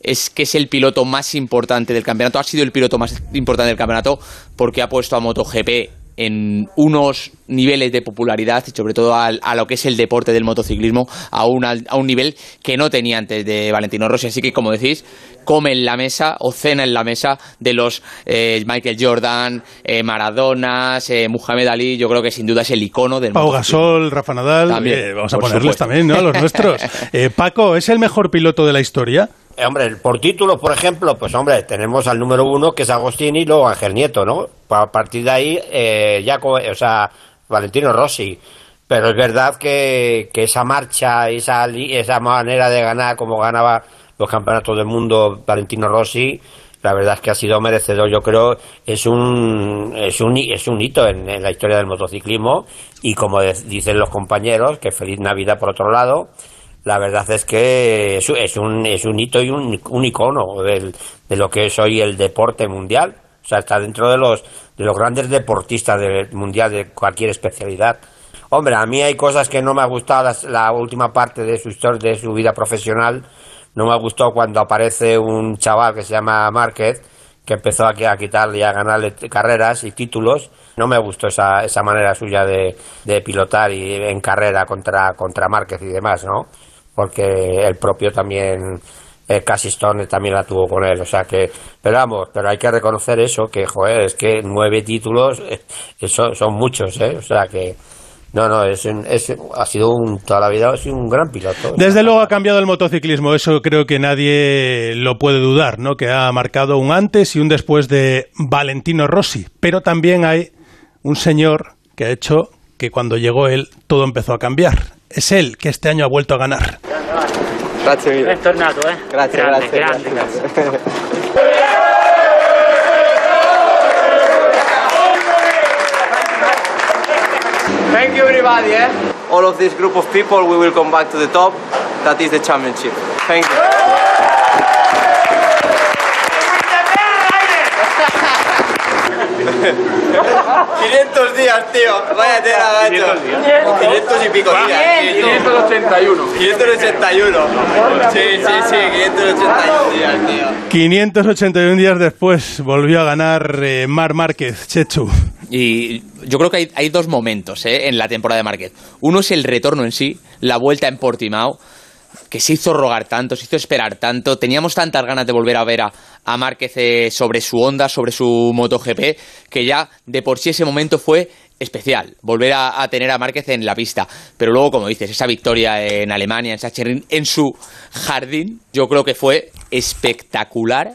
es que es el piloto más importante del campeonato, ha sido el piloto más importante del campeonato porque ha puesto a MotoGP en unos niveles de popularidad y sobre todo al- a, lo que es el deporte del motociclismo a un, a un nivel que no tenía antes de Valentino Rossi. Así que, como decís, come en la mesa o cena en la mesa de los eh, Michael Jordan, eh, Maradonas, eh, Muhammad Ali. Yo creo que sin duda es el icono del Pau. Gasol, Rafa Nadal, También, eh, vamos a ponerles supuesto. también, ¿no? Los nuestros. Eh, Paco, ¿es el mejor piloto de la historia? Eh, Hombre, por títulos, por ejemplo, pues hombre, tenemos al número uno que es Agostini y luego Ángel Nieto, ¿no? A partir de ahí, eh, ya, o sea, Valentino Rossi. Pero es verdad que, esa marcha, esa, esa manera de ganar como ganaba los campeonatos del mundo Valentino Rossi, la verdad es que ha sido merecedor, yo creo, es un, es un, es un hito en, en la historia del motociclismo y como de- dicen los compañeros, que feliz Navidad por otro lado, la verdad es que es, un, es un hito y un, icono de lo que es hoy el deporte mundial. O sea, está dentro de los, de los grandes deportistas del mundial de cualquier especialidad. Hombre, a mí hay cosas que no me ha gustado la, última parte de su historia, de su vida profesional. No me ha gustado cuando aparece un chaval que se llama Márquez, que empezó aquí a quitarle y a ganarle carreras y títulos. No me gustó esa, esa manera suya de, de pilotar y en carrera contra, contra Márquez y demás, ¿no? Porque el propio también, eh, Cassie Stone también la tuvo con él, o sea que, pero vamos, pero hay que reconocer eso, que joder, es que nueve títulos, eh, eso son muchos, ¿eh? O sea que, no, no, es, es, ha sido un, toda la vida ha sido un gran piloto. Desde luego ha cambiado el motociclismo, eso creo que nadie lo puede dudar, ¿no? Que ha marcado un antes y un después de Valentino Rossi. Pero también hay un señor que ha hecho que cuando llegó él todo empezó a cambiar. Es él que este año ha vuelto a ganar. Mille. Bentornato, eh. Grande, grande, grazie. Thank you everybody, eh? All of this group of people, we will come back to the top. That is the championship. Thank you. ¡500 días, tío! Vaya tela, macho. 500 y pico días. 581. 581. Sí, sí, sí, 581 días, tío. 581 días después volvió a ganar eh, Mar Márquez, Chechu. Y yo creo que hay, hay dos momentos ¿eh? en la temporada de Márquez. Uno es el retorno en sí, la vuelta en Portimao, que se hizo rogar tanto, se hizo esperar tanto. Teníamos tantas ganas de volver a ver a, a Márquez eh, sobre su onda, sobre su MotoGP, que ya de por sí ese momento fue especial, volver a, tener a Márquez en la pista. Pero luego, como dices, esa victoria en Alemania, en Sachsenring, en su jardín, yo creo que fue espectacular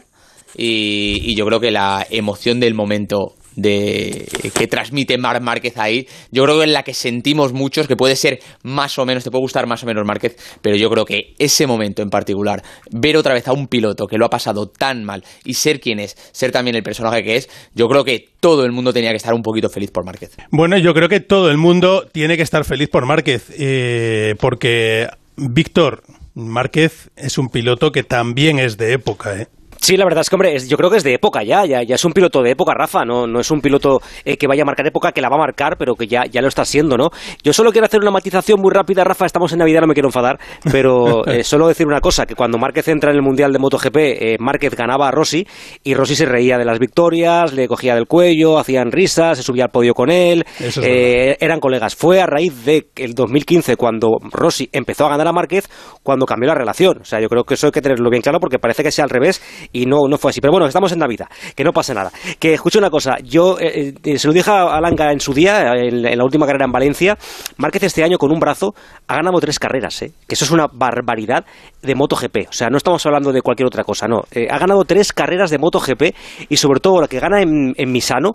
y yo creo que la emoción del momento de que transmite Marc Márquez ahí, yo creo que es la que sentimos muchos, que puede ser más o menos, te puede gustar más o menos Márquez, pero yo creo que ese momento en particular, ver otra vez a un piloto que lo ha pasado tan mal y ser quien es, ser también el personaje que es, yo creo que todo el mundo tenía que estar un poquito feliz por Márquez. Bueno, yo creo que todo el mundo tiene que estar feliz por Márquez, eh, porque Víctor Márquez es un piloto que también es de época, ¿eh? Sí, la verdad es que, hombre, es- yo creo que es de época ya, ya, ya es un piloto de época, Rafa, no, no es un piloto eh, que vaya a marcar época, que la va a marcar, pero que ya, ya lo está haciendo, ¿no? Yo solo quiero hacer una matización muy rápida, Rafa, estamos en Navidad, no me quiero enfadar, pero eh, solo decir una cosa, que cuando Márquez entra en el Mundial de MotoGP, eh, Márquez ganaba a Rossi, y Rossi se reía de las victorias, le cogía del cuello, hacían risas, se subía al podio con él, es eh, eran colegas. Fue a raíz de el 2015, cuando Rossi empezó a ganar a Márquez, cuando cambió la relación. O sea, yo creo que eso hay que tenerlo bien claro porque parece que sea al revés y no, no fue así. Pero bueno, estamos en Navidad, que no pase nada. Que escuche una cosa, yo eh, eh, se lo dije a Langa en su día, en, en la última carrera en Valencia, Márquez este año con un brazo ha ganado tres carreras, ¿eh? que eso es una barbaridad de MotoGP. O sea, no estamos hablando de cualquier otra cosa, no. Eh, ha ganado tres carreras de MotoGP y sobre todo la que gana en, Misano,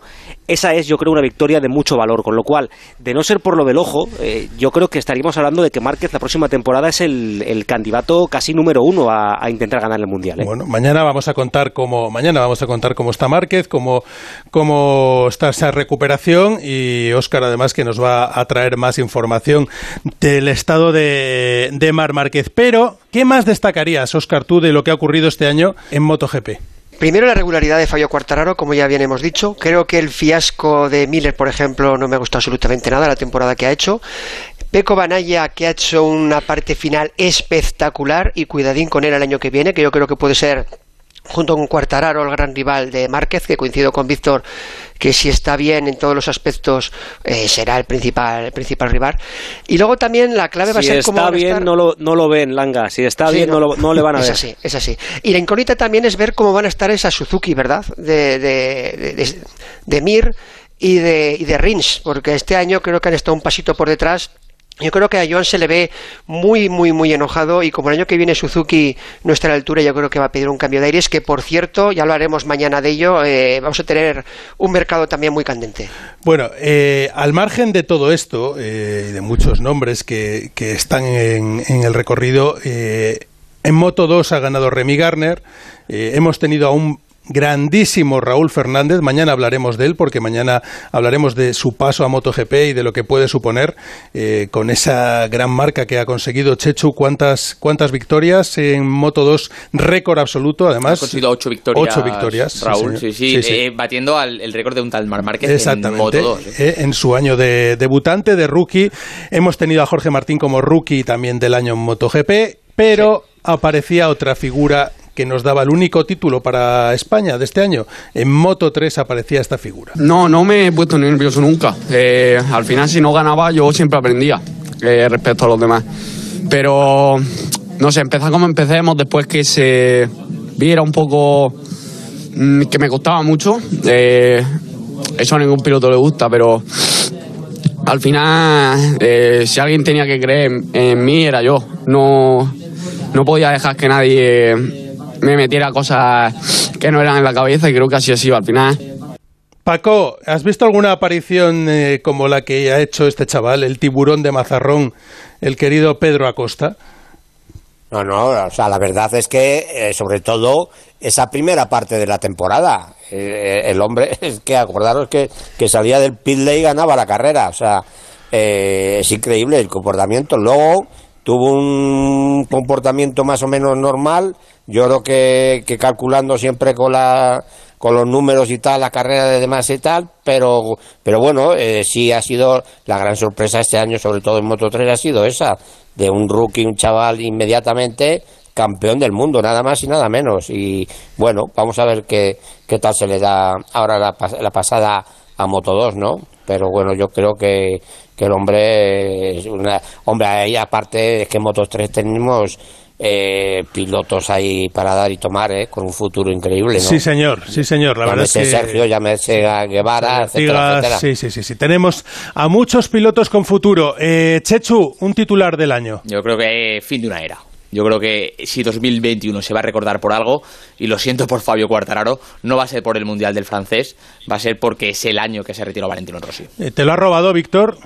esa es yo creo una victoria de mucho valor, con lo cual, de no ser por lo del ojo, eh, yo creo que estaríamos hablando de que Márquez la próxima temporada es el, el candidato casi número uno a, a intentar ganar el Mundial. Bueno, mañana vamos a contar cómo mañana vamos a contar cómo está Márquez, cómo, cómo está esa recuperación y Óscar además que nos va a traer más información del estado de, de Mar Márquez. Pero, ¿qué más destacarías, Óscar, tú de lo que ha ocurrido este año en MotoGP? Primero la regularidad de Fabio Quartararo, como ya bien hemos dicho. Creo que el fiasco de Miller, por ejemplo, no me gustó absolutamente nada la temporada que ha hecho. Peco Banaya, que ha hecho una parte final espectacular y cuidadín con él el año que viene, que yo creo que puede ser junto con Quartararo el gran rival de Márquez, que coincido con Víctor, que si está bien en todos los aspectos eh, será el principal, el principal rival. Y luego también la clave va a Si ser cómo está van a bien, estar- no lo, no lo ven, Langa. Si está Sí, bien, no, lo- no le van a es ver. así, es así. Y la incógnita también es ver cómo van a estar esa Suzuki, ¿verdad? De, de, de, de- de Mir y de, y de Rins, porque este año creo que han estado un pasito por detrás. Yo creo que a Joan se le ve muy, muy, muy enojado y como el año que viene Suzuki no está a la altura, yo creo que va a pedir un cambio de aires, que por cierto, ya lo haremos mañana de ello, eh, vamos a tener un mercado también muy candente. Bueno, eh, al margen de todo esto eh, y de muchos nombres que, que están en, en el recorrido, en Moto 2 ha ganado Remy Garner. hemos tenido a un grandísimo Raúl Fernández. Mañana hablaremos de él porque mañana hablaremos de su paso a MotoGP y de lo que puede suponer eh, con esa gran marca que ha conseguido Chechu. ¿Cuántas, cuántas victorias en Moto 2? Récord absoluto, además. Ha conseguido ocho victorias. Ocho victorias, Raúl, sí, sí, Sí, sí. eh, batiendo al, el récord de un tal Mar Márquez en Exactamente. Moto 2. ¿eh? Eh, en su año de debutante, de rookie. Hemos tenido a Jorge Martín como rookie también del año en MotoGP, pero aparecía otra figura que nos daba el único título para España de este año. En Moto 3 aparecía esta figura. No, no me he puesto nervioso nunca. Eh, al final, si no ganaba, yo siempre aprendía eh, respecto a los demás. Pero, no sé, empezar como empecemos, después que se viera un poco mm, que me costaba mucho. eh, eso a ningún piloto le gusta, pero al final, si alguien tenía que creer en, en mí, era yo. No, no podía dejar que nadie me metiera cosas que no eran en la cabeza y creo que así ha sido al final. Paco, ¿has visto alguna aparición eh, como la que ha hecho este chaval, el tiburón de Mazarrón, el querido Pedro Acosta? No, no, o sea, la verdad es que, eh, sobre todo, esa primera parte de la temporada, eh, el hombre, es que acordaros que, que salía del pit lane y ganaba la carrera, o sea, eh, es increíble el comportamiento. Luego tuvo un comportamiento más o menos normal, yo creo que, que calculando siempre con la con los números y tal, la carrera de demás y tal, pero, pero bueno, eh, sí ha sido la gran sorpresa este año, sobre todo en Moto 3, ha sido esa, de un rookie, un chaval inmediatamente campeón del mundo, nada más y nada menos. Y bueno, vamos a ver qué, qué tal se le da ahora la, la pasada a Moto 2, ¿no? Pero bueno, yo creo que, que el hombre es una... Hombre, ahí aparte es que en Moto 3 tenemos eh, pilotos ahí para dar y tomar, ¿eh? Con un futuro increíble, ¿no? Sí, señor, sí, señor. La verdad es Llámese que... Sergio, llámese a Guevara, etcétera. sí, sí, sí, sí. Tenemos a muchos pilotos con futuro. Eh, Chechu, un titular del año. Yo creo que fin de una era. Yo creo que si 2021 se va a recordar por algo, y lo siento por Fabio Quartararo, no va a ser por el Mundial del francés, va a ser porque es el año que se retiró Valentino Rossi. Eh, ¿Te lo ha robado, Víctor?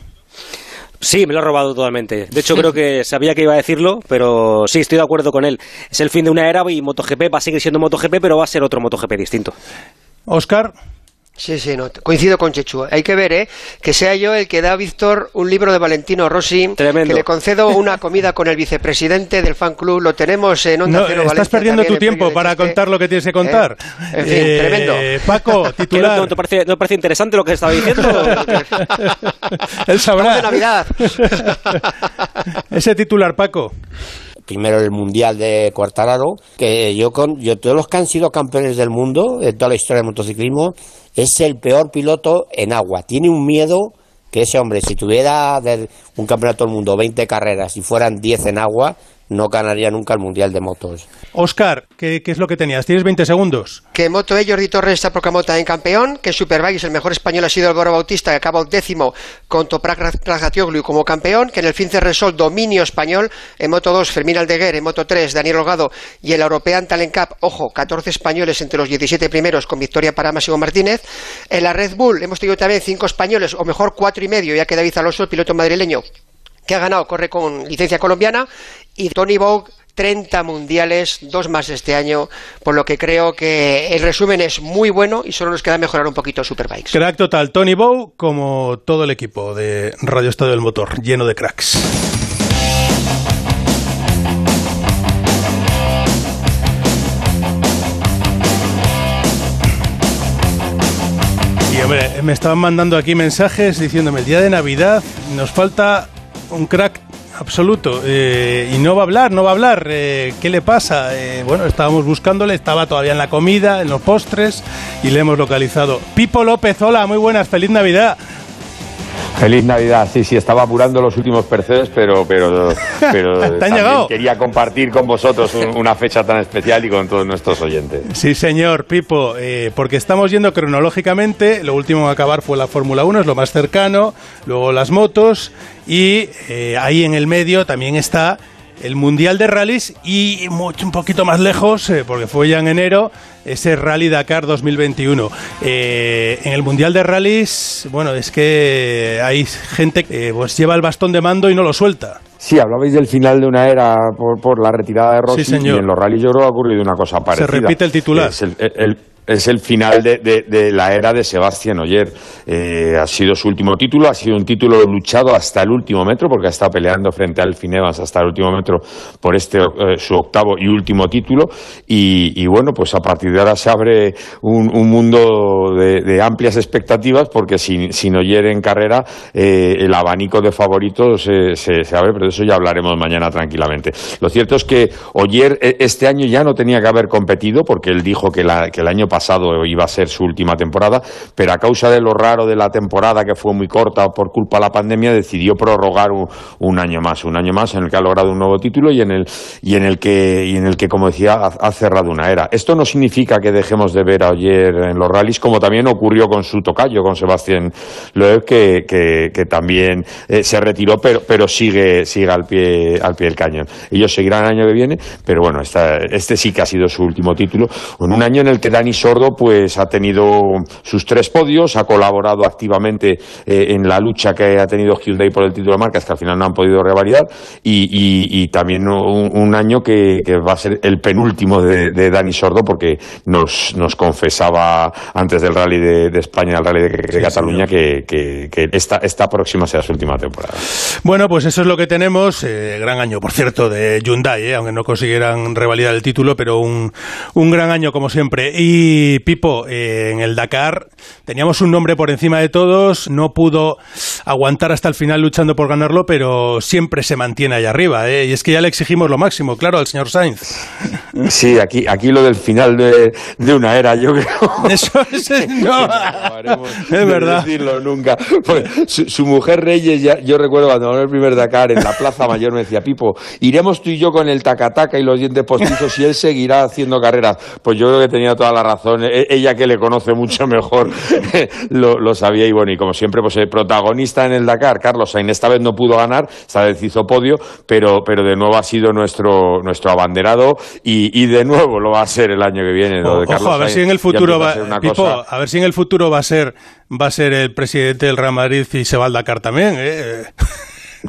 Sí, me lo ha robado totalmente. De hecho, creo que sabía que iba a decirlo, pero sí, estoy de acuerdo con él. Es el fin de una era y MotoGP va a seguir siendo MotoGP, pero va a ser otro MotoGP distinto. Oscar. Sí, sí, no, coincido con Chechu. Hay que ver, ¿eh? Que sea yo el que da a Víctor un libro de Valentino Rossi, Tremendo. que le concedo una comida con el vicepresidente del fan club. Lo tenemos en Onda No, Cero estás Valencia perdiendo tu tiempo para Chiste. contar lo que tienes que contar. En fin, Eh, tremendo. Paco, ¿Qué, no, titular. no te parece, ¿No te parece interesante lo que estaba diciendo? Él sabrá. de Navidad. Ese titular, Paco. Primero el mundial de Cuartararo, que yo con yo todos los que han sido campeones del mundo en toda la historia del motociclismo es el peor piloto en agua. Tiene un miedo que ese hombre si tuviera un campeonato del mundo 20 carreras y fueran 10 en agua no ganaría nunca el mundial de motos. Oscar, ¿qué, qué es lo que tenías? Tienes 20 segundos. Que en Moto E Jordi Torres está proclamado también campeón, que en Superbikes el mejor español ha sido Álvaro Bautista, que acaba décimo con Toprak Razgatioglu como campeón, que en el Fince Resol dominio español, en Moto 2 Fermín Aldeguer, en Moto 3 Daniel Holgado y el European Talent Cup, ojo, 14 españoles entre los 17 primeros con victoria para Máximo Martínez. En la Red Bull hemos tenido también cinco españoles, o mejor cuatro y medio, ya que David Alonso, el piloto madrileño, que ha ganado, corre con licencia colombiana, y Tony Bogue 30 mundiales, dos más este año, por lo que creo que el resumen es muy bueno y solo nos queda mejorar un poquito Superbikes. Crack total, Tony Bow, como todo el equipo de Radio Estadio del Motor, lleno de cracks. Y hombre, me estaban mandando aquí mensajes diciéndome el día de Navidad nos falta un crack absoluto eh, y no va a hablar, no va a hablar. eh, ¿Qué le pasa? Eh, bueno, estábamos buscándole, estaba todavía en la comida, en los postres y le hemos localizado. Pipo López, hola, muy buenas, feliz Navidad. Feliz Navidad, sí, sí, estaba apurando los últimos perceos, pero, pero, pero ¿Te han también llegado? quería compartir con vosotros un- una fecha tan especial y con todos nuestros oyentes. Sí, señor, Pipo, eh, porque estamos yendo cronológicamente. Lo último a acabar fue la Fórmula 1, es lo más cercano, luego las motos y eh, ahí en el medio también está el Mundial de Rallys y mucho, un poquito más lejos, eh, porque fue ya en enero, ese Rally Dakar 2021. Eh, en el Mundial de Rallys, bueno, es que hay gente que pues lleva el bastón de mando y no lo suelta. Sí, hablabais del final de una era por, por la retirada de Rossi Sí, señor. y en los rallies yo creo que ha ocurrido una cosa parecida. repite el titular. Es el, el- es el final de, la era de Sebastián Oyer. Eh, ha sido su último título, ha sido un título luchado hasta el último metro porque ha estado peleando frente al Finevas hasta el último metro por este eh, su octavo y último título y, bueno, pues a partir de ahora se abre un, un mundo de, amplias expectativas porque sin, sin Oyer en carrera eh, el abanico de favoritos eh, se, se abre, pero de eso ya hablaremos mañana tranquilamente. Lo cierto es que Oyer este año ya no tenía que haber competido porque él dijo que, la- que el año pasado iba a ser su última temporada, pero a causa de lo raro de la temporada que fue muy corta por culpa de la pandemia decidió prorrogar un, año más, un año más en el que ha logrado un nuevo título y en el y en el que y en el que como decía ha, cerrado una era. Esto no significa que dejemos de ver a Oyer en los rallies como también ocurrió con su tocayo, con Sebastián Loeb que, también eh, se retiró pero pero sigue sigue al pie al pie del cañón. Ellos seguirán el año que viene, pero bueno, este sí que ha sido su último título en un año en el que Dani Sordo pues ha tenido sus tres podios, ha colaborado activamente eh, en la lucha que ha tenido Hyundai por el título de marcas que al final no han podido revalidar y, y- y también un, un año que, que va a ser el penúltimo de, de Dani Sordo porque nos, nos confesaba antes del rally de, de España, el rally de, de Cataluña, que, que- que esta, esta próxima será su última temporada. Bueno, pues eso es lo que tenemos. Eh, gran año, por cierto, de Hyundai, eh, aunque no consiguieran revalidar el título, pero un, un gran año como siempre. Y Pipo, eh, en el Dakar teníamos un nombre por encima de todos, no pudo aguantar hasta el final luchando por ganarlo, pero siempre se mantiene ahí arriba. eh, y es que ya le exigimos lo máximo, claro, al señor Sainz. Sí, aquí, aquí lo del final de, de una era, yo creo. Eso es, no. es verdad. decirlo nunca. Pues, su, su mujer Reyes, ya- yo recuerdo cuando ganó el primer Dakar en la Plaza Mayor, me decía, Pipo, iremos tú y yo con el tacataca y los dientes postizos y él seguirá haciendo carreras. Pues yo creo que tenía toda la razón. E- Ella que le conoce mucho mejor lo, lo sabía y bueno, y como siempre, pues el protagonista en el Dakar, Carlos Sainz, esta vez no pudo ganar, esta vez hizo podio, pero, pero de nuevo ha sido nuestro, nuestro abanderado y, y de nuevo lo va a ser el año que viene. Lo de Ojo, a ver Sainz si en el futuro a va, ser una Pipo, cosa- a ver si en el futuro va a ser va a ser el presidente del Real Madrid y se va al Dakar también. ¿eh?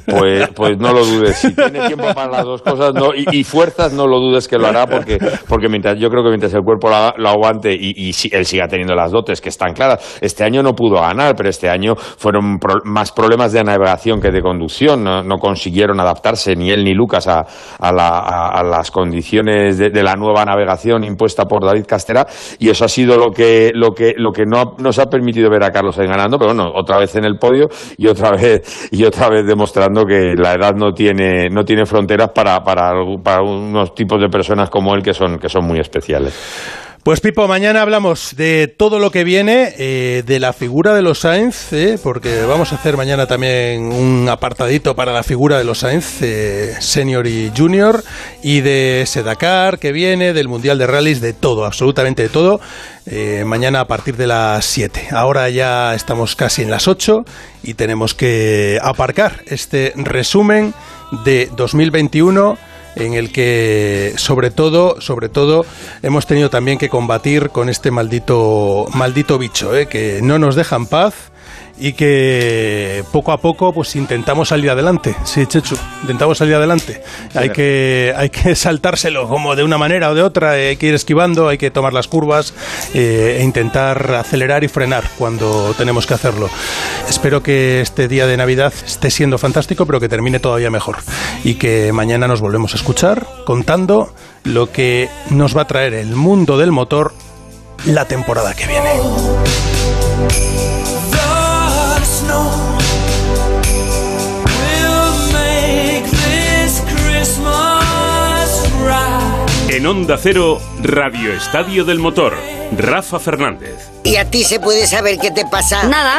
Pues, pues no lo dudes. Si tiene tiempo para las dos cosas no, y, fuerzas, no lo dudes que lo hará, porque, porque mientras, yo creo que mientras el cuerpo lo, lo aguante y, y si- él siga teniendo las dotes que están claras. Este año no pudo ganar, pero este año fueron pro- más problemas de navegación que de conducción. No, consiguieron adaptarse ni él ni Lucas a, la- las condiciones de, de la nueva navegación impuesta por David Castera y eso ha sido lo que, lo que, lo que no nos ha permitido ver a Carlos Sainz ganando, pero bueno, otra vez en el podio y otra vez, y otra vez demostrando que la edad no tiene, no tiene fronteras para, para, para unos tipos de personas como él que son, que son muy especiales. Pues Pipo, mañana hablamos de todo lo que viene, eh, de la figura de los Sainz, eh, porque vamos a hacer mañana también un apartadito para la figura de los Sainz, eh, senior y junior, y de ese Dakar que viene, del Mundial de Rallys, de todo, absolutamente de todo, eh, mañana a partir de las 7. Ahora ya estamos casi en las 8 y tenemos que aparcar este resumen de 2021 en el que sobre todo, sobre todo hemos tenido también que combatir con este maldito maldito bicho, ¿eh? que no nos deja en paz y que poco a poco pues intentamos salir adelante. Sí, Chechu, intentamos salir adelante. Hay que hay que saltárselo como de una manera o de otra, hay que ir esquivando, hay que tomar las curvas eh, e intentar acelerar y frenar cuando tenemos que hacerlo. Espero que este día de Navidad esté siendo fantástico, pero que termine todavía mejor y que mañana nos volvemos a escuchar contando lo que nos va a traer el mundo del motor la temporada que viene. En Onda Cero, Radio Estadio del Motor, Rafa Fernández. ¿Y a ti se puede saber qué te pasa? Nada,